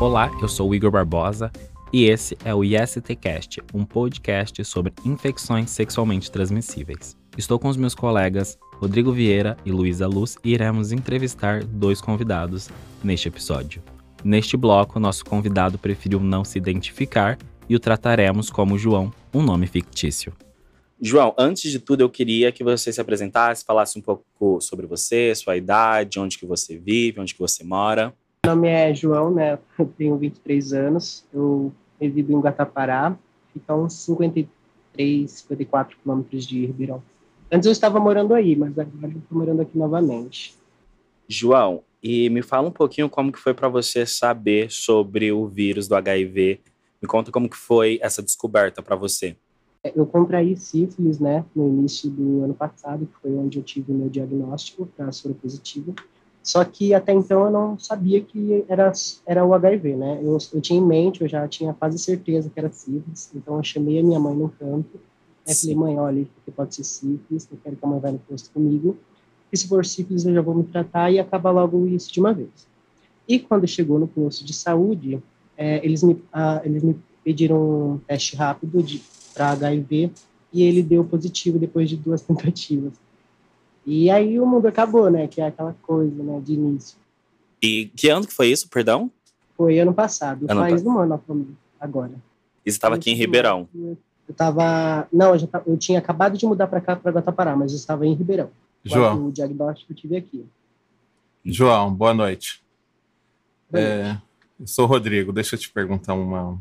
Olá, eu sou o Igor Barbosa e esse é o ISTcast, um podcast sobre infecções sexualmente transmissíveis. Estou com os meus colegas Rodrigo Vieira e Luísa Luz e iremos entrevistar dois convidados neste episódio. Neste bloco, nosso convidado preferiu não se identificar e o trataremos como João, um nome fictício. João, antes de tudo, eu queria que você se apresentasse, falasse um pouco sobre você, sua idade, onde que você vive, onde que você mora. Meu nome é João, né? Eu tenho 23 anos. Eu resido em Guatapará, fica uns 53, 54 quilômetros de Ribeirão. Antes eu estava morando aí, mas agora eu estou morando aqui novamente. João, e me fala um pouquinho como que foi para você saber sobre o vírus do HIV. Me conta como que foi essa descoberta para você. É, eu contraí sífilis, né, no início do ano passado, que foi onde eu tive o meu diagnóstico para soro positivo. Só que até então eu não sabia que era, era o HIV, né? Eu, eu tinha em mente, eu já tinha quase certeza que era sífilis, então eu chamei a minha mãe no canto, né, falei, mãe, olha, isso pode ser sífilis, eu quero que a mãe vá no posto comigo, e se for sífilis eu já vou me tratar e acaba logo isso de uma vez. E quando chegou no posto de saúde, é, eles, me, ah, eles me pediram um teste rápido de para HIV e ele deu positivo depois de duas tentativas. E aí o mundo acabou, né? Que é aquela coisa, né? De início. E que ano que foi isso, perdão? Foi ano passado, ano faz um ano agora. E você estava aqui em Ribeirão? Eu estava... Não, eu, já eu tinha acabado de mudar para cá, para Guatapará, mas eu estava em Ribeirão. João. O diagnóstico eu tive aqui. João, boa noite. Boa noite. É, eu sou o Rodrigo, deixa eu te perguntar uma,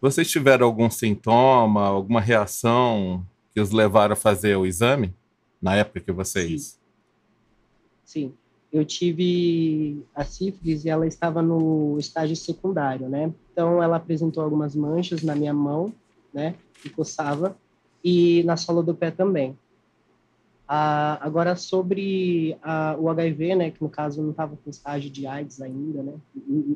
vocês tiveram algum sintoma, alguma reação que os levaram a fazer o exame na época que vocês? Sim. Sim. Eu tive a sífilis e ela estava no estágio secundário, né? Então ela apresentou algumas manchas na minha mão, né? Que coçava e na sola do pé também. Ah, agora sobre ah, o HIV, né? Que no caso não estava com estágio de AIDS ainda, né?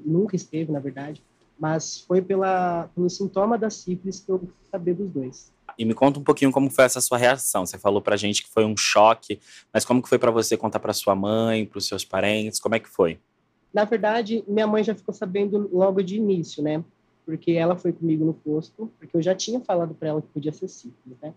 Nunca esteve, na verdade mas foi pela, pelo sintoma da sífilis que eu fui saber dos dois. E me conta um pouquinho como foi essa sua reação. Você falou pra gente que foi um choque, mas como que foi para você contar para sua mãe, para os seus parentes? Como é que foi? Na verdade, minha mãe já ficou sabendo logo de início, né? Porque ela foi comigo no posto, porque eu já tinha falado para ela que podia ser sífilis, né?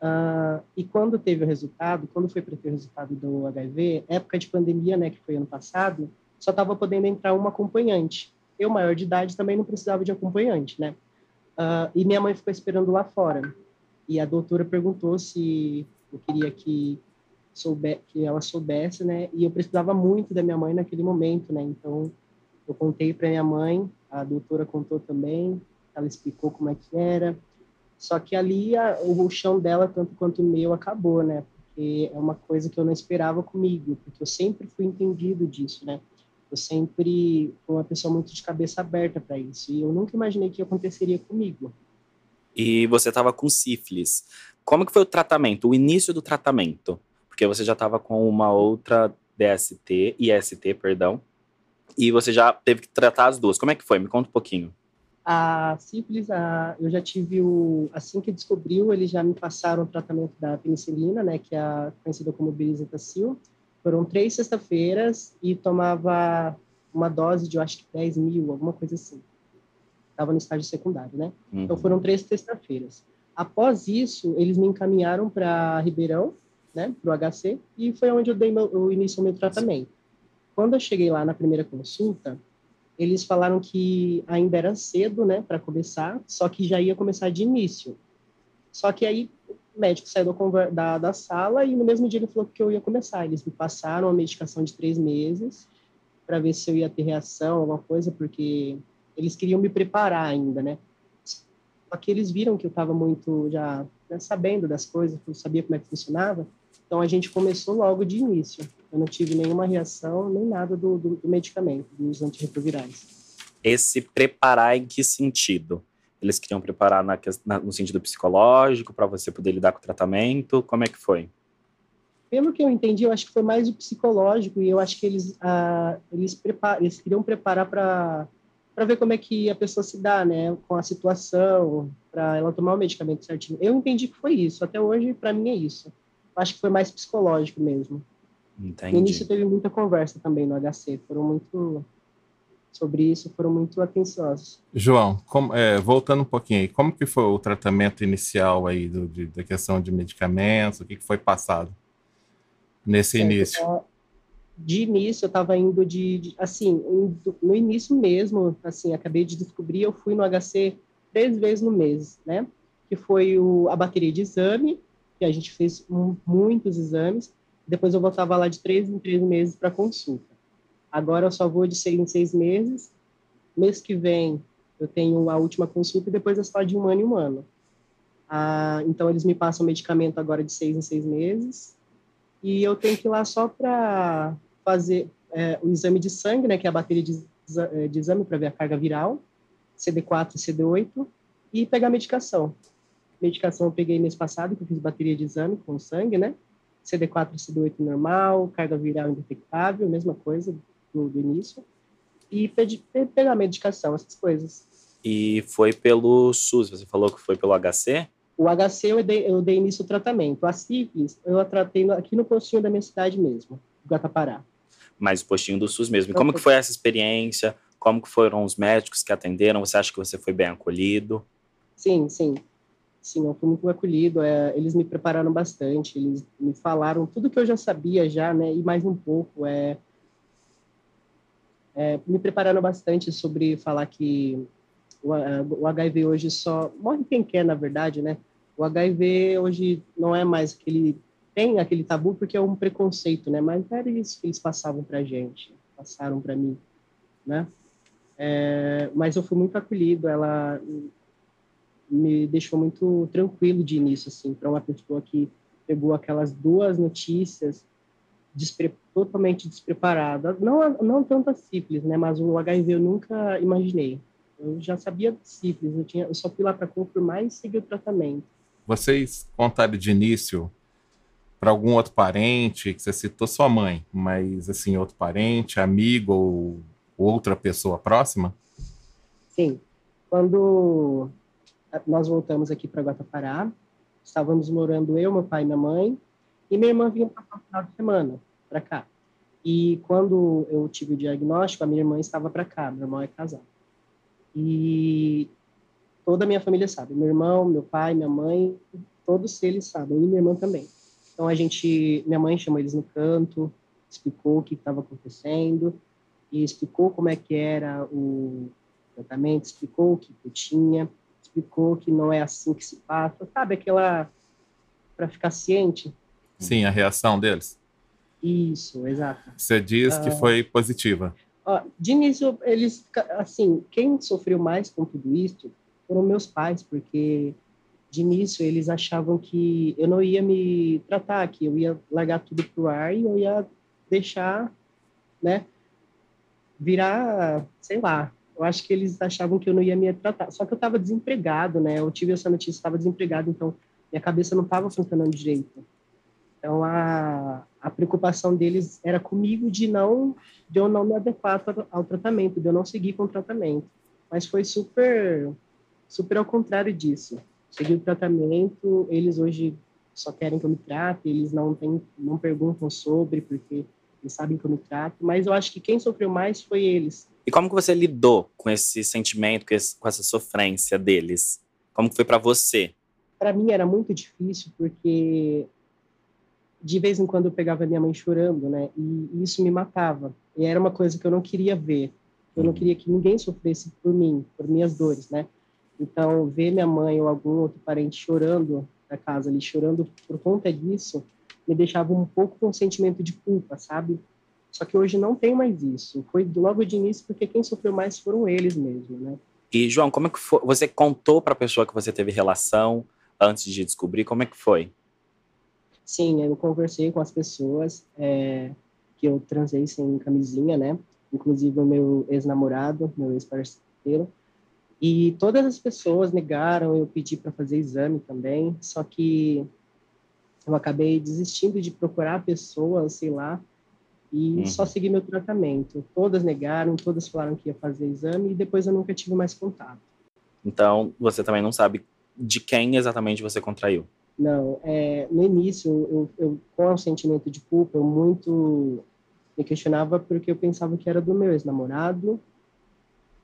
Uh, e quando teve o resultado, quando foi para ter o resultado do HIV, época de pandemia, né, que foi ano passado, só estava podendo entrar uma acompanhante eu, maior de idade, também não precisava de acompanhante, né? Uh, e minha mãe ficou esperando lá fora. E a doutora perguntou se eu queria que, soube, que ela soubesse, né? E eu precisava muito da minha mãe naquele momento, né? Então, eu contei para minha mãe, a doutora contou também, ela explicou como é que era. Só que ali a, o chão dela, tanto quanto o meu, acabou, né? Porque é uma coisa que eu não esperava comigo, porque eu sempre fui entendido disso, né? Eu sempre fui uma pessoa muito de cabeça aberta para isso. E eu nunca imaginei que aconteceria comigo. E você estava com sífilis. Como que foi o tratamento, o início do tratamento? Porque você já estava com uma outra DST, IST, perdão, e você já teve que tratar as duas. Como é que foi? Me conta um pouquinho. A sífilis, a, eu já tive o... Assim que descobriu, eles já me passaram o tratamento da penicilina, né, que é conhecida como berizatacil, foram três sexta-feiras e tomava uma dose de, eu acho que 10 mil, alguma coisa assim. Estava no estágio secundário, né? Uhum. Então foram três sexta-feiras. Após isso, eles me encaminharam para Ribeirão, né, para o HC, e foi onde eu dei meu, o início ao meu tratamento. Quando eu cheguei lá na primeira consulta, eles falaram que ainda era cedo, né, para começar, só que já ia começar de início. Só que aí o médico saiu da, da, sala e no mesmo dia ele falou que eu ia começar. Eles me passaram a medicação de três meses para ver se eu ia ter reação, alguma coisa, porque eles queriam me preparar ainda, né? Só que eles viram que eu estava muito já né, sabendo das coisas, que eu sabia como é que funcionava. Então a gente começou logo de início. Eu não tive nenhuma reação, nem nada do, do, do medicamento, dos antirretrovirais. Esse preparar em que sentido? Eles queriam preparar na, na, no sentido psicológico para você poder lidar com o tratamento? Como é que foi? Pelo que eu entendi, eu acho que foi mais o psicológico e eu acho que eles ah, eles, prepar, eles queriam preparar para para ver como é que a pessoa se dá, né, com a situação, para ela tomar o medicamento certinho. Eu entendi que foi isso. Até hoje, para mim é isso. Acho que foi mais psicológico mesmo. Entendi. No início teve muita conversa também no HC. Foram muito sobre isso foram muito atenciosos. João, como, é, voltando um pouquinho aí, como que foi o tratamento inicial aí do, de, da questão de medicamentos, o que, que foi passado nesse certo, início? Então, de início eu estava indo de, de, assim, no início mesmo, assim, acabei de descobrir, eu fui no HC três vezes no mês, né? Que foi o, a bateria de exame, que a gente fez um, muitos exames, depois eu voltava lá de três em três meses para consulta. Agora eu só vou de seis em seis meses. Mês que vem eu tenho a última consulta e depois é só de um ano em um ano. Ah, então eles me passam medicamento agora de seis em seis meses e eu tenho que ir lá só para fazer é, o exame de sangue, né, que é a bateria de, de exame para ver a carga viral, CD4 e CD8, e pegar medicação. Medicação eu peguei mês passado, que eu fiz bateria de exame com sangue, né? CD4 e CD8 normal, carga viral indetectável, mesma coisa do, do início. E pedi, pegar medicação, essas coisas. E foi pelo SUS, você falou que foi pelo HC? O HC eu dei, eu dei início ao tratamento. A sífilis eu tratei aqui no postinho da minha cidade mesmo, Guatapará. Mas o postinho do SUS mesmo. E como que foi essa experiência? Como que foram os médicos que atenderam? Você acha que você foi bem acolhido? Sim, sim. Sim, eu fui muito acolhido. É, eles me prepararam bastante. Eles me falaram tudo que eu já sabia já, né? E mais um pouco. É, é me prepararam bastante sobre falar que o, o HIV hoje só morre quem quer, na verdade, né? O HIV hoje não é mais aquele tem aquele tabu porque é um preconceito, né? Mas era isso que eles passavam para gente, passaram para mim, né? É, mas eu fui muito acolhido, ela me deixou muito tranquilo de início, assim, para uma pessoa que pegou aquelas duas notícias despre totalmente despreparada. Não, não tanto a sífilis, né? Mas o HIV eu nunca imaginei. Eu já sabia de sífilis, eu, tinha, eu só fui lá para confirmar e seguir o tratamento. Vocês contaram de início para algum outro parente, que você citou sua mãe, mas assim, outro parente, amigo ou outra pessoa próxima? Sim. Quando nós voltamos aqui para Guatapará, estávamos morando eu, meu pai e minha mãe, e minha irmã vinha para o final de semana para cá. E quando eu tive o diagnóstico, a minha irmã estava para cá, meu irmão é casado. E toda a minha família sabe, meu irmão, meu pai, minha mãe, todos eles sabem, e minha irmã também. Então a gente, minha mãe chamou eles no canto, explicou o que estava acontecendo e explicou como é que era o tratamento, explicou o que eu tinha, explicou que não é assim que se passa, sabe aquela para ficar ciente. Sim, a reação deles. Isso, exato. Você diz que uh, foi positiva. Uh, de início, eles, assim, quem sofreu mais com tudo isso foram meus pais, porque de início eles achavam que eu não ia me tratar, que eu ia largar tudo pro ar e eu ia deixar, né, virar, sei lá. Eu acho que eles achavam que eu não ia me tratar. Só que eu estava desempregado, né? Eu tive essa notícia, estava desempregado, então minha cabeça não estava funcionando direito. Então a, a preocupação deles era comigo de não de eu não me adequar ao tratamento, de eu não seguir com o tratamento. Mas foi super super ao contrário disso segui o tratamento, eles hoje só querem que eu me trate, eles não, tem, não perguntam sobre, porque eles sabem que eu me trato, mas eu acho que quem sofreu mais foi eles. E como que você lidou com esse sentimento, com, esse, com essa sofrência deles? Como que foi para você? Para mim era muito difícil, porque de vez em quando eu pegava minha mãe chorando, né? E isso me matava. E era uma coisa que eu não queria ver. Eu não uhum. queria que ninguém sofresse por mim, por minhas dores, né? Então, ver minha mãe ou algum outro parente chorando na casa ali, chorando por conta disso, me deixava um pouco com um sentimento de culpa, sabe? Só que hoje não tem mais isso. Foi logo de início porque quem sofreu mais foram eles mesmo, né? E João, como é que foi? Você contou para a pessoa que você teve relação antes de descobrir? Como é que foi? Sim, eu conversei com as pessoas é, que eu transei sem camisinha, né? Inclusive o meu ex-namorado, meu ex-parceiro. E todas as pessoas negaram, eu pedi para fazer exame também, só que eu acabei desistindo de procurar pessoas, sei lá, e uhum. só segui meu tratamento. Todas negaram, todas falaram que ia fazer exame e depois eu nunca tive mais contato. Então, você também não sabe de quem exatamente você contraiu? Não, é, no início, eu, eu, com o sentimento de culpa, eu muito me questionava porque eu pensava que era do meu ex-namorado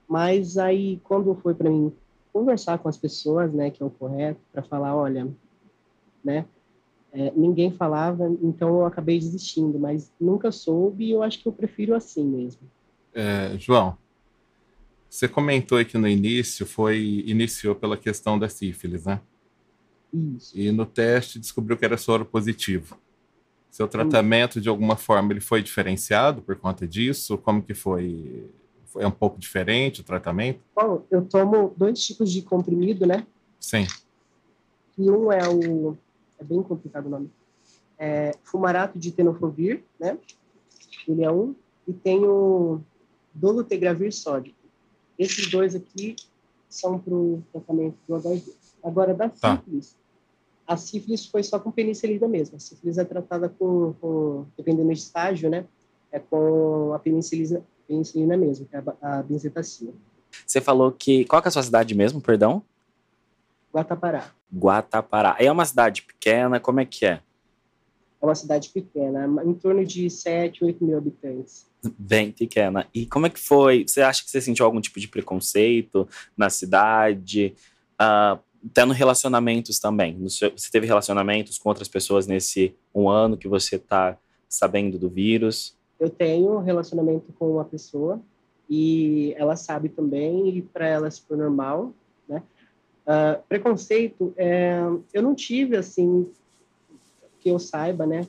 Mas aí, quando foi para mim conversar com as pessoas, né, que é o correto, para falar, olha, né, é, ninguém falava, então eu acabei desistindo, mas nunca soube e eu acho que eu prefiro assim mesmo. É, João, você comentou aqui no início, foi iniciou pela questão da sífilis, né? Isso. E no teste descobriu que era soro positivo. Seu tratamento, de alguma forma, ele foi diferenciado por conta disso? Como que foi? É um pouco diferente o tratamento? Bom, eu tomo dois tipos de comprimido, né? Sim. E um é o... É bem complicado o nome. É fumarato de tenofovir, né? Ele é um. E tem o dolutegravir sódico. Esses dois aqui são para o tratamento do HIV. Agora, da Tá. sífilis, a sífilis foi só com penicilina mesmo. A sífilis é tratada com, com dependendo do estágio, né? É com a penicilina, penicilina mesmo, que é a, a benzetacina. Você falou que. Qual que é a sua cidade mesmo, perdão? Guatapará. Guatapará. É uma cidade pequena, como é que é? É uma cidade pequena, em torno de 7, 8 mil habitantes. Bem pequena. E como é que foi? Você acha que você sentiu algum tipo de preconceito na cidade? Ah, tendo relacionamentos também. Seu- você teve relacionamentos com outras pessoas nesse um ano que você está sabendo do vírus? Eu tenho relacionamento com uma pessoa e ela sabe também, e para ela isso foi normal, né? Ah, preconceito, é, eu não tive, assim, que eu saiba, né?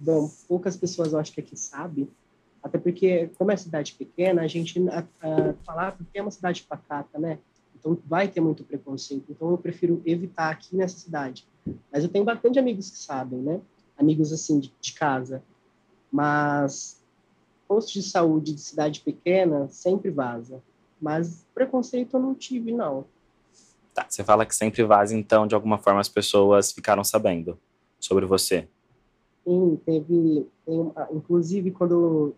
Bom, poucas pessoas eu acho que aqui sabem, até porque, como é cidade pequena, a gente a, a, falar porque é uma cidade pacata, né? Então vai ter muito preconceito. Então eu prefiro evitar aqui nessa cidade. Mas eu tenho bastante amigos que sabem, né? Amigos assim de, de casa. Mas posto de saúde de cidade pequena sempre vaza. Mas preconceito eu não tive, não. Tá, você fala que sempre vaza, então, de alguma forma, as pessoas ficaram sabendo sobre você. Sim, teve, tem, inclusive quando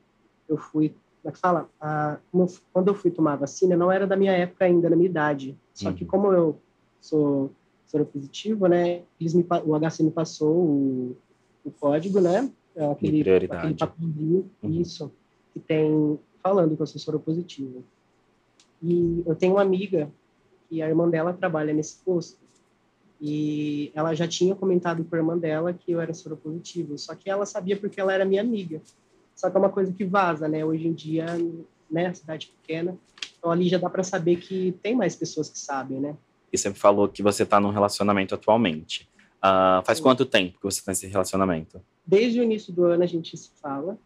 eu fui, como é que fala? Ah, quando eu fui tomar a vacina, não era da minha época ainda, na minha idade. Só que Uhum. como eu sou soropositivo, né, eles me, o HC me passou o, o código, né, aquele, prioridade. aquele papelzinho, Uhum. isso, que tem, falando que eu sou soropositivo. E eu tenho uma amiga que a irmã dela trabalha nesse posto. E ela já tinha comentado com a irmã dela que eu era soropositivo, só que ela sabia porque ela era minha amiga. Só que é uma coisa que vaza, né? Hoje em dia, né, cidade pequena, então ali já dá para saber que tem mais pessoas que sabem, né? E você falou que você está num relacionamento atualmente. Ah, faz Sim. quanto tempo que você está nesse relacionamento? Desde o início do ano a gente se fala,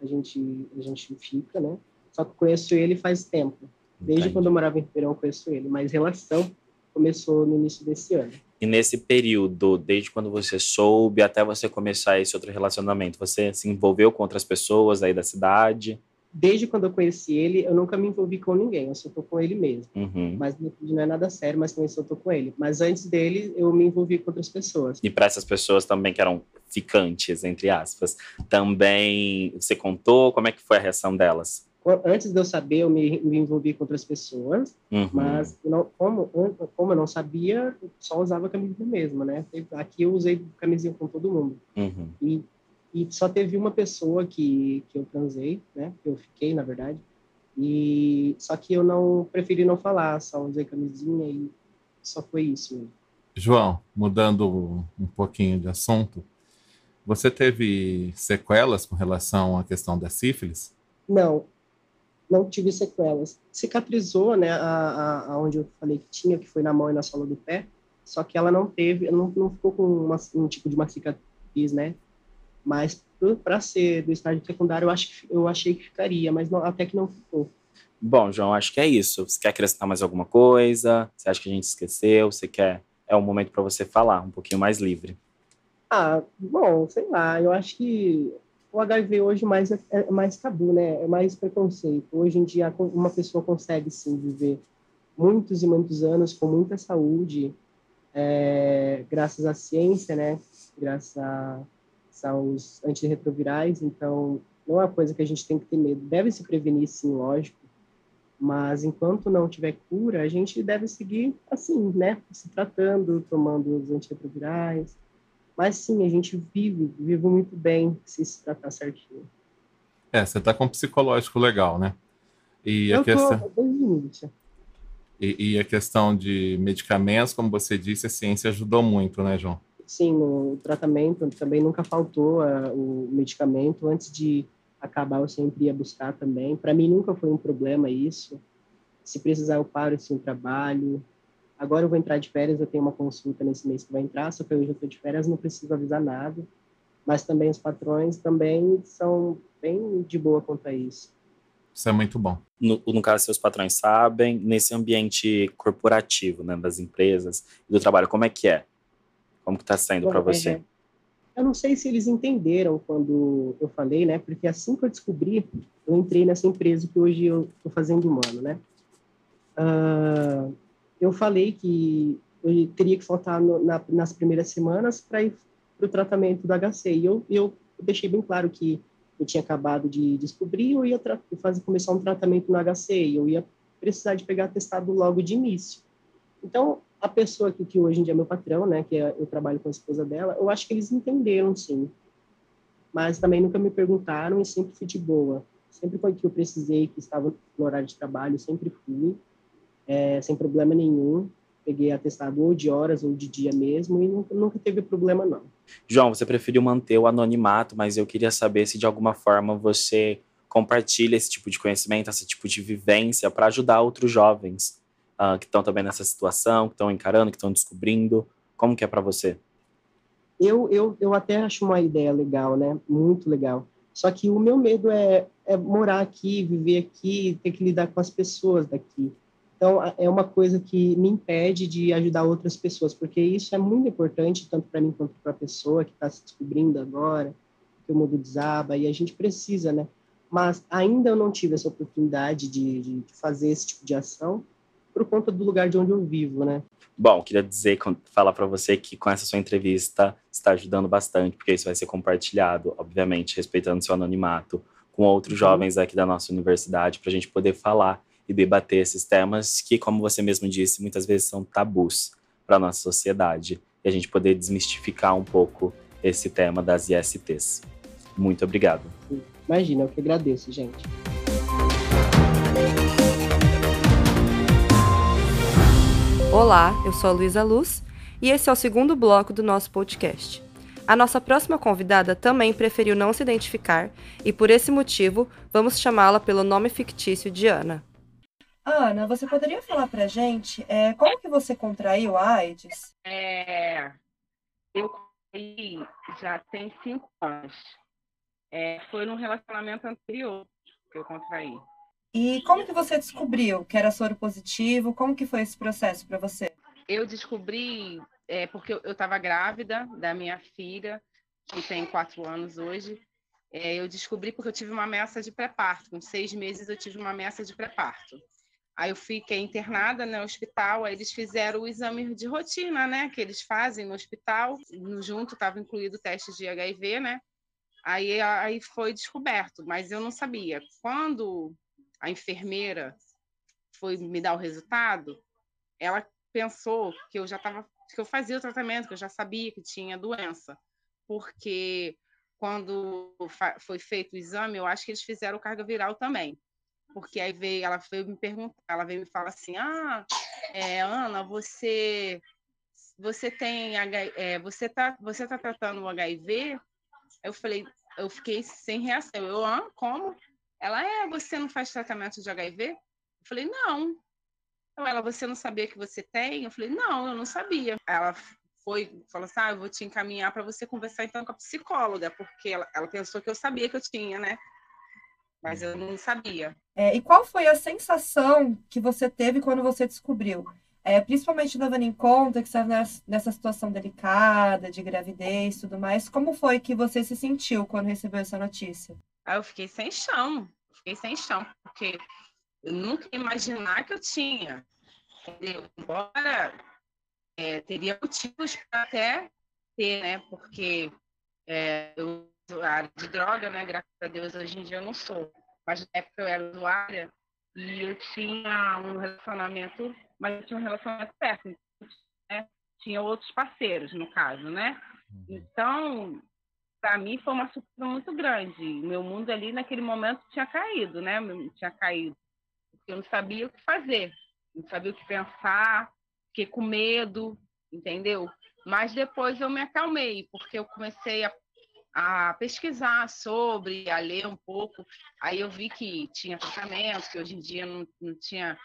a gente a gente fica, né? Só que conheço ele faz tempo. Desde Entendi. quando eu morava em Ribeirão, eu conheço ele, mas relação começou no início desse ano. E nesse período, desde quando você soube até você começar esse outro relacionamento, você se envolveu com outras pessoas aí da cidade? Desde quando eu conheci ele, eu nunca me envolvi com ninguém, eu só tô com ele mesmo. Uhum. Mas não é nada sério, mas também só tô com ele. Mas antes dele, eu me envolvi com outras pessoas. E para essas pessoas também que eram ficantes, entre aspas, também você contou como é que foi a reação delas? Antes de eu saber, eu me, me envolvi com outras pessoas, Uhum. mas não, como, como eu não sabia, eu só usava camisinha mesmo, né? Aqui eu usei camisinha com todo mundo. Uhum. E, e só teve uma pessoa que, que eu transei, né? Que eu fiquei, na verdade. E só que eu não preferi não falar, só usei camisinha e só foi isso mesmo. João, mudando um pouquinho de assunto, você teve sequelas com relação à questão da sífilis? Não, não tive sequelas. Cicatrizou, né, a, a, a onde eu falei que tinha, que foi na mão e na sola do pé, só que ela não teve, não, não ficou com uma, um tipo de uma cicatriz, né? Mas para ser do estágio secundário, eu, acho que, eu achei que ficaria, mas não, até que não ficou. Bom, João, acho que é isso. Você quer acrescentar mais alguma coisa? Você acha que a gente esqueceu? Você quer. É o momento para você falar, um pouquinho mais livre. Ah, bom, sei lá, eu acho que o HIV hoje mais é, é mais tabu, né? É mais preconceito. Hoje em dia uma pessoa consegue sim viver muitos e muitos anos com muita saúde, é, graças à ciência, né? Graças a, aos antirretrovirais. Então, não é uma coisa que a gente tem que ter medo. Deve se prevenir, sim, lógico. Mas enquanto não tiver cura, a gente deve seguir assim, né? Se tratando, tomando os antirretrovirais. Mas sim, a gente vive, vive muito bem se se tratar certinho. É, você está com um psicológico legal, né? E eu a questão... tô. E, e, a questão de medicamentos, como você disse, a ciência ajudou muito, né, João? Sim, no tratamento também nunca faltou uh, o medicamento. Antes de acabar, eu sempre ia buscar também. Para mim nunca foi um problema isso. Se precisar, eu paro assim, o trabalho. Agora eu vou entrar de férias, eu tenho uma consulta nesse mês que vai entrar, só que hoje eu estou de férias, não preciso avisar nada. Mas também os patrões também são bem de boa quanto a isso. Isso é muito bom. No, no caso, seus patrões sabem, nesse ambiente corporativo, né, das empresas e do trabalho, como é que é? Como que está sendo para você? É, eu não sei se eles entenderam quando eu falei, né? Porque assim que eu descobri, eu entrei nessa empresa que hoje eu estou fazendo humano, né? Uh, eu falei que eu teria que faltar no, na, nas primeiras semanas para ir para o tratamento do HC. E eu, eu deixei bem claro que eu tinha acabado de descobrir, eu ia fazer, começar um tratamento no HC, e eu ia precisar de pegar testado logo de início. Então, a pessoa que, que hoje em dia é meu patrão, né, que é, eu trabalho com a esposa dela, eu acho que eles entenderam, sim. Mas também nunca me perguntaram e sempre fui de boa. Sempre foi que eu precisei, que estava no horário de trabalho, sempre fui, é, sem problema nenhum peguei atestado ou de horas ou de dia mesmo e nunca, nunca teve problema não. João, você preferiu manter o anonimato, mas eu queria saber se de alguma forma você compartilha esse tipo de conhecimento, esse tipo de vivência para ajudar outros jovens uh, que estão também nessa situação, que estão encarando, que estão descobrindo. Como que é para você? Eu, eu, eu até acho uma ideia legal, né? Muito legal. Só que o meu medo é, é morar aqui, viver aqui, ter que lidar com as pessoas daqui. Então, é uma coisa que me impede de ajudar outras pessoas, porque isso é muito importante, tanto para mim quanto para a pessoa que está se descobrindo agora, que o mundo desaba, e a gente precisa, né? Mas ainda eu não tive essa oportunidade de, de fazer esse tipo de ação por conta do lugar de onde eu vivo, né? Bom, queria dizer, falar para você que com essa sua entrevista está ajudando bastante, porque isso vai ser compartilhado, obviamente, respeitando seu anonimato, com outros uhum. jovens aqui da nossa universidade, para a gente poder falar e debater esses temas que, como você mesmo disse, muitas vezes são tabus para a nossa sociedade e a gente poder desmistificar um pouco esse tema das ISTs. Muito obrigado. Imagina, eu que agradeço, gente. Olá, eu sou a Luísa Luz e esse é o segundo bloco do nosso podcast. A nossa próxima convidada também preferiu não se identificar e, por esse motivo, vamos chamá-la pelo nome fictício de Ana. Ana, você poderia falar pra gente é, como que você contraiu a AIDS? É, eu contraí já tem cinco anos. É, foi num relacionamento anterior que eu contraí. E como que você descobriu que era soro positivo? Como que foi esse processo para você? Eu descobri é, porque eu estava grávida da minha filha, que tem quatro anos hoje. É, eu descobri porque eu tive uma ameaça de pré-parto. Com seis meses eu tive uma ameaça de pré-parto. Aí eu fiquei internada no hospital, aí eles fizeram o exame de rotina, né, que eles fazem no hospital, no junto estava incluído o teste de HIV, né? Aí aí foi descoberto, mas eu não sabia. Quando a enfermeira foi me dar o resultado, ela pensou que eu já estava que eu fazia o tratamento, que eu já sabia que tinha doença, porque quando foi feito o exame, eu acho que eles fizeram carga viral também porque aí veio, ela veio me perguntar, ela veio me falar assim, ah, é, Ana, você você tem é, você tá você tá tratando o HIV? Eu falei, eu fiquei sem reação. Eu, ah, como? Ela é, você não faz tratamento de HIV? Eu falei, não. Então, ela, você não sabia que você tem? Eu falei, não, eu não sabia. Ela foi, falou assim, ah, eu vou te encaminhar para você conversar então com a psicóloga, porque ela, ela pensou que eu sabia que eu tinha, né? mas eu não sabia. É, e qual foi a sensação que você teve quando você descobriu? É, principalmente levando em conta que você estava nessa situação delicada, de gravidez e tudo mais, como foi que você se sentiu quando recebeu essa notícia? Aí eu fiquei sem chão, fiquei sem chão, porque eu nunca ia imaginar que eu tinha, entendeu? Embora é, teria motivos para até ter, né? Porque é, eu usuária de droga, né? Graças a Deus hoje em dia eu não sou. Mas na época eu era usuária e eu tinha um relacionamento, mas eu tinha um relacionamento péssimo. Né? Tinha outros parceiros, no caso, né? Uhum. Então, para mim foi uma surpresa muito grande. Meu mundo ali naquele momento tinha caído, né? Tinha caído. eu não sabia o que fazer, não sabia o que pensar, fiquei com medo, entendeu? Mas depois eu me acalmei, porque eu comecei a, a pesquisar sobre, a ler um pouco. Aí eu vi que tinha tratamento, que hoje em dia não, não tinha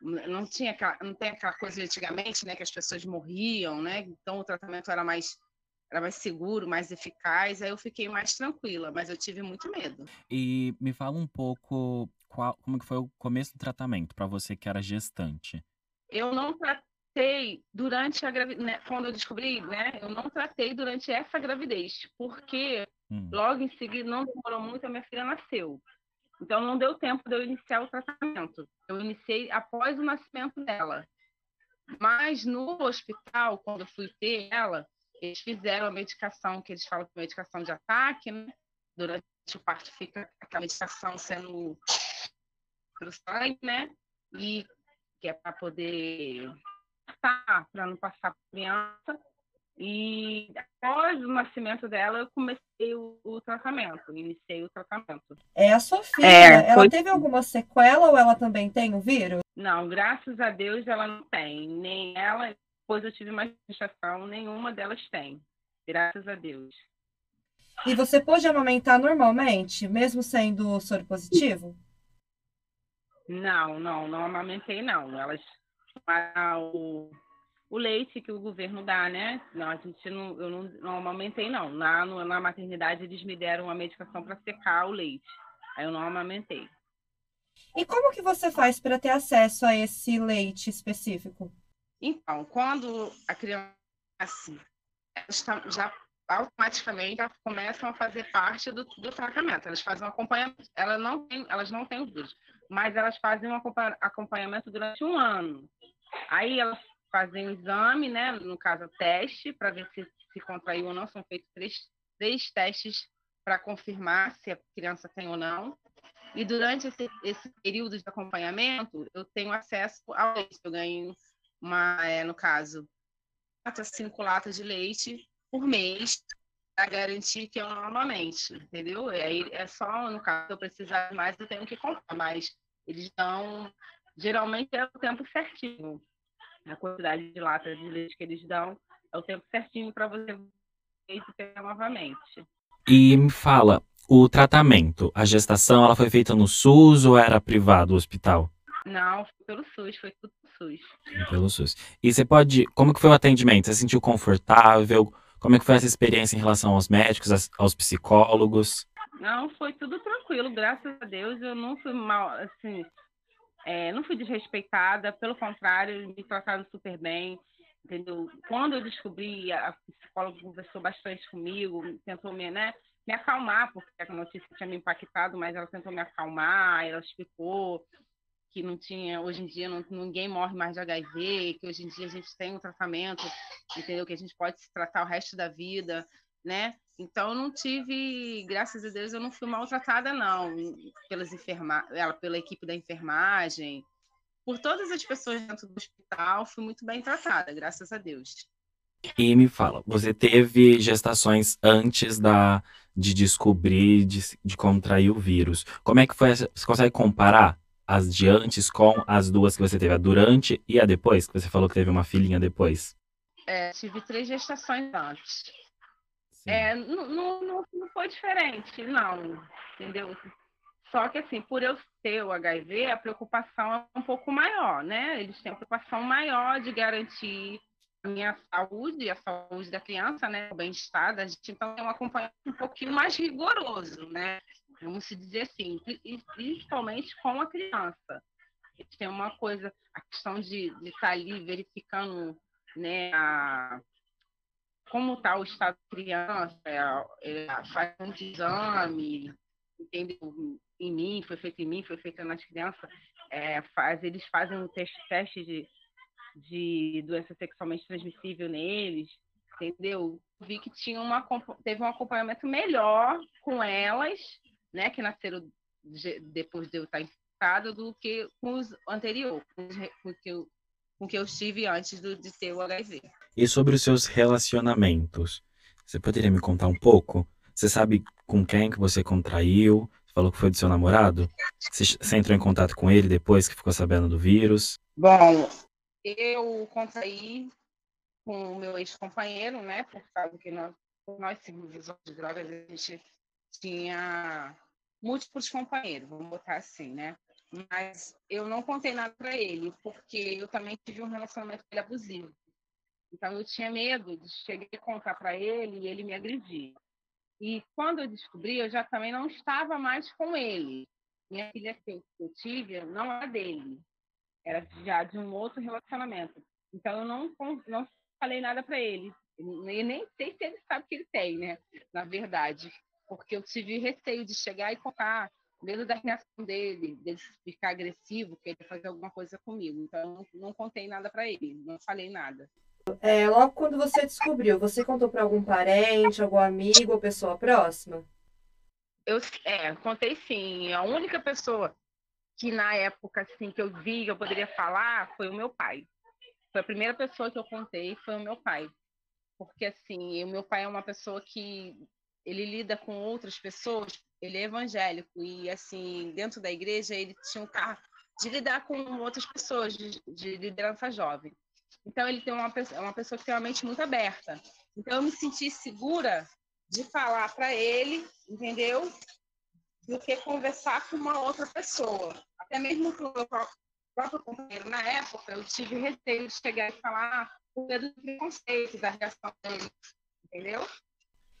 não tinha aquela, não tem aquela coisa de antigamente, né, que as pessoas morriam, né? Então o tratamento era mais era mais seguro, mais eficaz. Aí eu fiquei mais tranquila, mas eu tive muito medo. E me fala um pouco qual, como que foi o começo do tratamento para você que era gestante. Eu não tratei durante a gravidez, né, quando eu descobri, né? Eu não tratei durante essa gravidez, porque hum. logo em seguida não demorou muito, a minha filha nasceu. Então não deu tempo de eu iniciar o tratamento. Eu iniciei após o nascimento dela. Mas no hospital, quando eu fui ter ela, eles fizeram a medicação que eles falam que é medicação de ataque, né? Durante o parto fica aquela medicação sendo pro sangue, né? E que é para poder para não passar para criança. E após o nascimento dela, eu comecei o, o tratamento, iniciei o tratamento. É a sua filha, é, ela foi... teve alguma sequela ou ela também tem o vírus? Não, graças a Deus ela não tem. Nem ela, depois eu tive mais gestação, nenhuma delas tem. Graças a Deus. E você pôde amamentar normalmente, mesmo sendo soro positivo? Não, não, não amamentei não. Elas o o leite que o governo dá, né? Não, a gente não, eu não, não amamentei, não. Na, na maternidade, eles me deram uma medicação para secar o leite. Aí eu não amamentei. E como que você faz para ter acesso a esse leite específico? Então, quando a criança assim, já automaticamente já começam a fazer parte do, do tratamento. Elas fazem um acompanhamento. Ela não tem, elas não têm o vírus, mas elas fazem um acompanhamento durante um ano. Aí elas fazem o exame, né? No caso, teste, para ver se se contraiu ou não. São feitos três, três testes para confirmar se a criança tem ou não. E durante esse, esse período de acompanhamento, eu tenho acesso ao leite. Eu ganho, uma, é, no caso, quatro cinco latas de leite por mês para garantir que eu não amamente, entendeu? Aí é só, no caso, eu precisar mais, eu tenho que comprar, mas eles dão, geralmente é o tempo certinho a quantidade de latas de leite que eles dão, é o tempo certinho para você pegar novamente. E me fala, o tratamento, a gestação, ela foi feita no SUS ou era privado o hospital? Não, foi pelo SUS, foi tudo pelo SUS. Pelo SUS. E você pode, como que foi o atendimento? Você se sentiu confortável? Como é que foi essa experiência em relação aos médicos, aos psicólogos? Não, foi tudo tranquilo, graças a Deus. Eu não fui mal, assim, é, não fui desrespeitada, pelo contrário, me trataram super bem, entendeu? Quando eu descobri, a psicóloga conversou bastante comigo, tentou me, né, me acalmar, porque a notícia tinha me impactado, mas ela tentou me acalmar, ela explicou que não tinha, hoje em dia não, ninguém morre mais de HIV, que hoje em dia a gente tem um tratamento, entendeu? Que a gente pode se tratar o resto da vida, né? Então eu não tive, graças a Deus, eu não fui maltratada não, pelas enferma, ela pela equipe da enfermagem, por todas as pessoas dentro do hospital, fui muito bem tratada, graças a Deus. E me fala, você teve gestações antes da de descobrir de, de contrair o vírus. Como é que foi? Você consegue comparar as de antes com as duas que você teve, a durante e a depois? Que você falou que teve uma filhinha depois. É, tive três gestações antes. É, não, não, não foi diferente, não, entendeu? Só que, assim, por eu ter o HIV, a preocupação é um pouco maior, né? Eles têm a preocupação maior de garantir a minha saúde, a saúde da criança, né? O bem-estar da gente. Então, é um acompanhamento um pouquinho mais rigoroso, né? Vamos dizer assim, principalmente com a criança. Têm uma coisa, a questão de estar tá ali verificando né, a, como está o estado da criança, é, é, faz um exame, entendeu? Em mim, foi feito em mim, foi feito nas crianças, é, faz, eles fazem um teste, teste de, de doença sexualmente transmissível neles, entendeu? Vi que tinha uma, teve um acompanhamento melhor com elas, né, que nasceram de, depois de eu estar infectada, do que com os anteriores, com, com, que eu, com que eu estive antes do, de ter o HIV. E sobre os seus relacionamentos, você poderia me contar um pouco? Você sabe com quem que você contraiu? falou que foi do seu namorado. Você, você entrou em contato com ele depois que ficou sabendo do vírus? Bom, eu contraí com o meu ex-companheiro, né? Por causa que nós, nós seguimos de drogas, a gente tinha múltiplos companheiros, vamos botar assim, né? Mas eu não contei nada para ele, porque eu também tive um relacionamento abusivo. Então eu tinha medo de chegar e contar para ele e ele me agredir. E quando eu descobri, eu já também não estava mais com ele. Minha filha que eu, que eu tive não era dele, era já de um outro relacionamento. Então eu não não falei nada para ele. E nem sei se ele sabe que ele tem, né? Na verdade, porque eu tive receio de chegar e contar medo da reação dele, dele ficar agressivo, que ele fazer alguma coisa comigo. Então, não contei nada para ele, não falei nada. É, logo quando você descobriu, você contou para algum parente, algum amigo ou pessoa próxima? Eu, é, contei sim. A única pessoa que na época assim que eu vi que eu poderia falar foi o meu pai. Foi a primeira pessoa que eu contei foi o meu pai. Porque assim, o meu pai é uma pessoa que ele lida com outras pessoas, ele é evangélico e assim, dentro da igreja ele tinha um carro de lidar com outras pessoas de, de liderança jovem. Então ele tem uma pessoa, uma pessoa que tem uma mente muito aberta. Então eu me senti segura de falar para ele, entendeu? Do que conversar com uma outra pessoa. Até mesmo com o meu próprio companheiro na época, eu tive receio de chegar e falar por medo do preconceito, da reação dele, entendeu?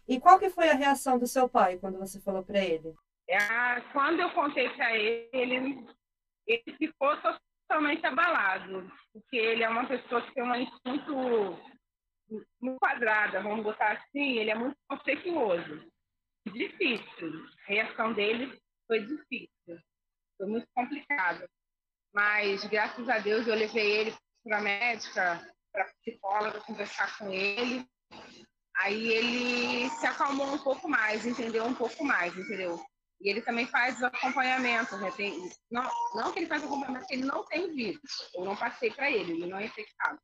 E qual que foi a reação do seu pai quando você falou para ele? É, quando eu contei para ele, ele, ele ficou totalmente abalado, porque ele é uma pessoa que tem uma muito, muito quadrada, vamos botar assim, ele é muito conflituoso. Difícil. A reação dele foi difícil, foi muito complicado. Mas, graças a Deus, eu levei ele para a médica, para psicóloga, conversar com ele. Aí ele se acalmou um pouco mais, entendeu um pouco mais, entendeu? E ele também faz acompanhamento, né? Tem, não, não que ele faz acompanhamento, ele não tem vírus. Eu não passei para ele, ele não é infectado.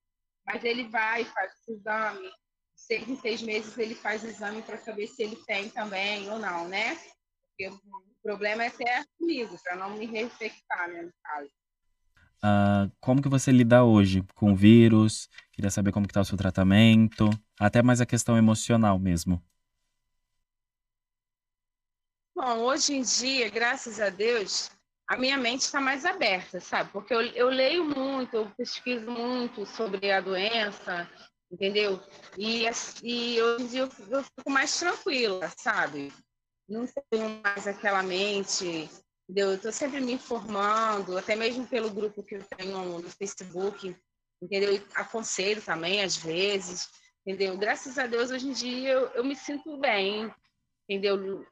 Mas ele vai, faz o exame. Seis em seis meses ele faz o exame para saber se ele tem também ou não, né? Porque o problema é ter comigo, para não me reinfectar, né, no caso. Uh, como que você lida hoje com o vírus? Queria saber como que está o seu tratamento, até mais a questão emocional mesmo. Bom, hoje em dia, graças a Deus, a minha mente está mais aberta, sabe? Porque eu, eu, leio muito, eu pesquiso muito sobre a doença, entendeu? E, e hoje em dia eu, eu fico mais tranquila, sabe? Não tenho mais aquela mente entendeu? Eu estou sempre me informando, até mesmo pelo grupo que eu tenho no Facebook, entendeu? E aconselho também, às vezes, entendeu? Graças a Deus, hoje em dia, eu, eu me sinto bem, entendeu? Eu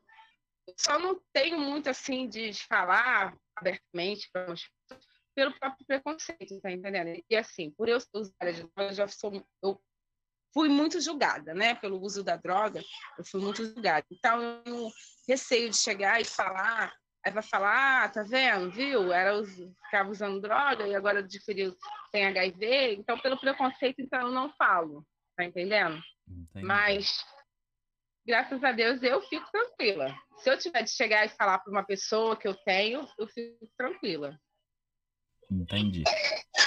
só não tenho muito, assim, de falar abertamente para as pessoas, pelo próprio preconceito, tá entendendo? E, assim, por eu usar a droga, eu já sou... Eu fui muito julgada, né? Pelo uso da droga, eu fui muito julgada. Então, eu receio de chegar e falar Aí vai falar, ah, tá vendo, viu? Era os, ficava usando droga e agora adquiriu, tem HIV. Então, pelo preconceito, então eu não falo, tá entendendo? Entendi. Mas, graças a Deus, eu fico tranquila. Se eu tiver de chegar e falar para uma pessoa que eu tenho, eu fico tranquila. Entendi.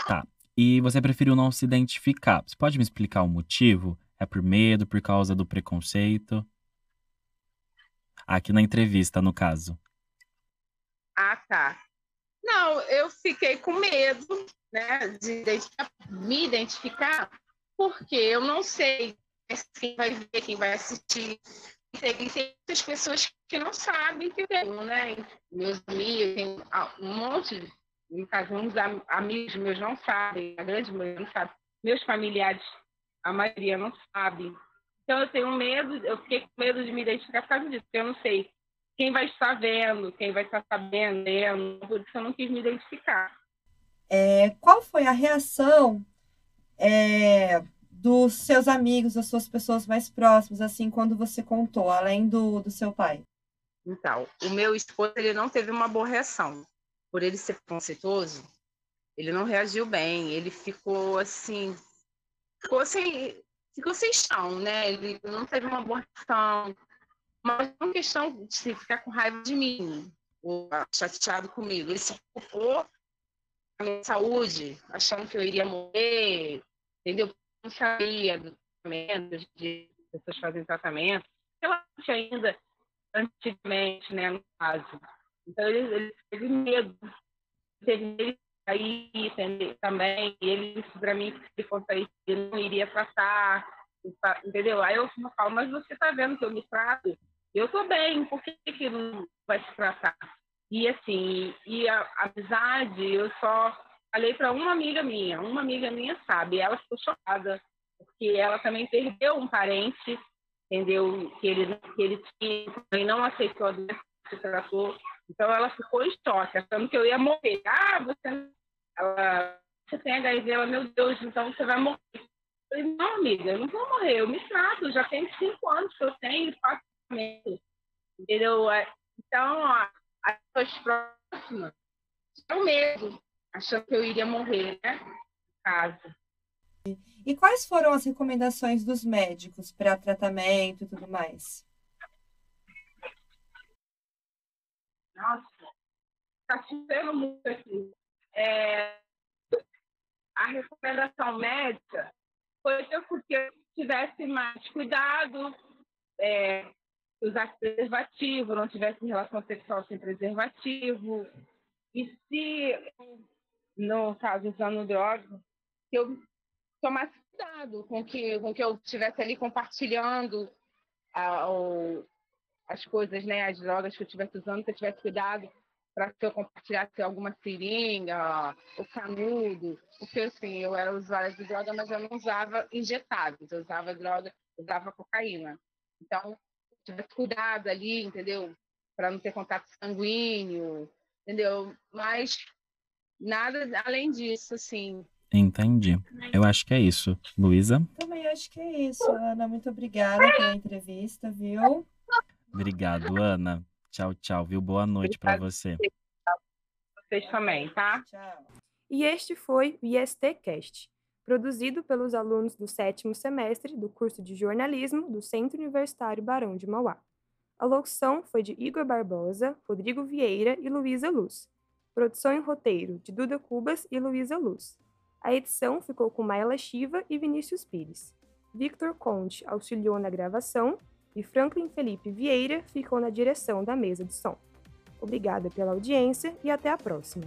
Tá. E você preferiu não se identificar. Você pode me explicar o motivo? É por medo, por causa do preconceito? Aqui na entrevista, no caso. Ah, tá. Não, eu fiquei com medo, né, de me identificar, porque eu não sei quem vai ver, quem vai assistir. Tem, tem muitas pessoas que não sabem que eu tenho, né? Meus amigos, tem um monte, no caso, uns amigos meus não sabem, a grande maioria não sabe. Meus familiares, a maioria não sabe. Então eu tenho medo, eu fiquei com medo de me identificar por causa disso, porque eu não sei quem vai estar vendo, quem vai estar sabendo, por isso eu não quis me identificar. É, qual foi a reação é, dos seus amigos, das suas pessoas mais próximas, assim, quando você contou, além do, do seu pai? Então, o meu esposo, ele não teve uma boa reação. Por ele ser preconceituoso, ele não reagiu bem, ele ficou assim, ficou sem, ficou sem chão, né? Ele não teve uma boa reação, mas não questão de ficar com raiva de mim, ou chateado comigo. Ele se preocupou com a minha saúde, achando que eu iria morrer, entendeu? Eu não sabia do tratamento, de pessoas fazem tratamento. Relaxa ainda, antigamente, né, no caso. Então, ele, ele teve medo. Teve medo aí também. E ele disse para mim que se ele não iria tratar, entendeu? Aí eu falo, mas você está vendo que eu me trato? Eu estou bem, por que, que não vai se tratar? E assim, e a, a amizade, eu só falei para uma amiga minha, uma amiga minha sabe, ela ficou chocada, porque ela também perdeu um parente, entendeu? Que ele, que ele tinha, e não aceitou a doença, se tratou. Então ela ficou em choque, achando que eu ia morrer. Ah, você, ela, você tem HIV, ela, meu Deus, então você vai morrer. Eu falei, não, amiga, eu não vou morrer, eu me trato, já tem cinco anos que eu tenho, entendeu? É, então, as pessoas próximas tinham medo, achando que eu iria morrer, né? Caso. E quais foram as recomendações dos médicos para tratamento e tudo mais? Nossa, está chovendo muito aqui. É, a recomendação médica foi que eu tivesse mais cuidado, é, usasse preservativo, não tivesse relação sexual sem preservativo. E se, no caso, usando droga, eu tomasse cuidado com que, com que eu estivesse ali compartilhando a, o, as coisas, né, as drogas que eu estivesse usando, que eu tivesse cuidado para que eu compartilhasse alguma seringa, o canudo, porque assim, eu era usuária de droga, mas eu não usava injetáveis, eu usava droga, usava cocaína. Então, tivesse cuidado ali, entendeu? Para não ter contato sanguíneo, entendeu? Mas nada além disso, assim. Entendi. Eu acho que é isso. Luísa? Também acho que é isso, Ana. Muito obrigada pela entrevista, viu? Obrigado, Ana. Tchau, tchau, viu? Boa noite para você. Vocês também, tá? Tchau. E este foi o ISTcast, produzido pelos alunos do sétimo semestre do curso de jornalismo do Centro Universitário Barão de Mauá. A locução foi de Igor Barbosa, Rodrigo Vieira e Luísa Luz. Produção e roteiro de Duda Cubas e Luísa Luz. A edição ficou com Maela Chiva e Vinícius Pires. Victor Conte auxiliou na gravação e Franklin Felipe Vieira ficou na direção da mesa de som. Obrigada pela audiência e até a próxima.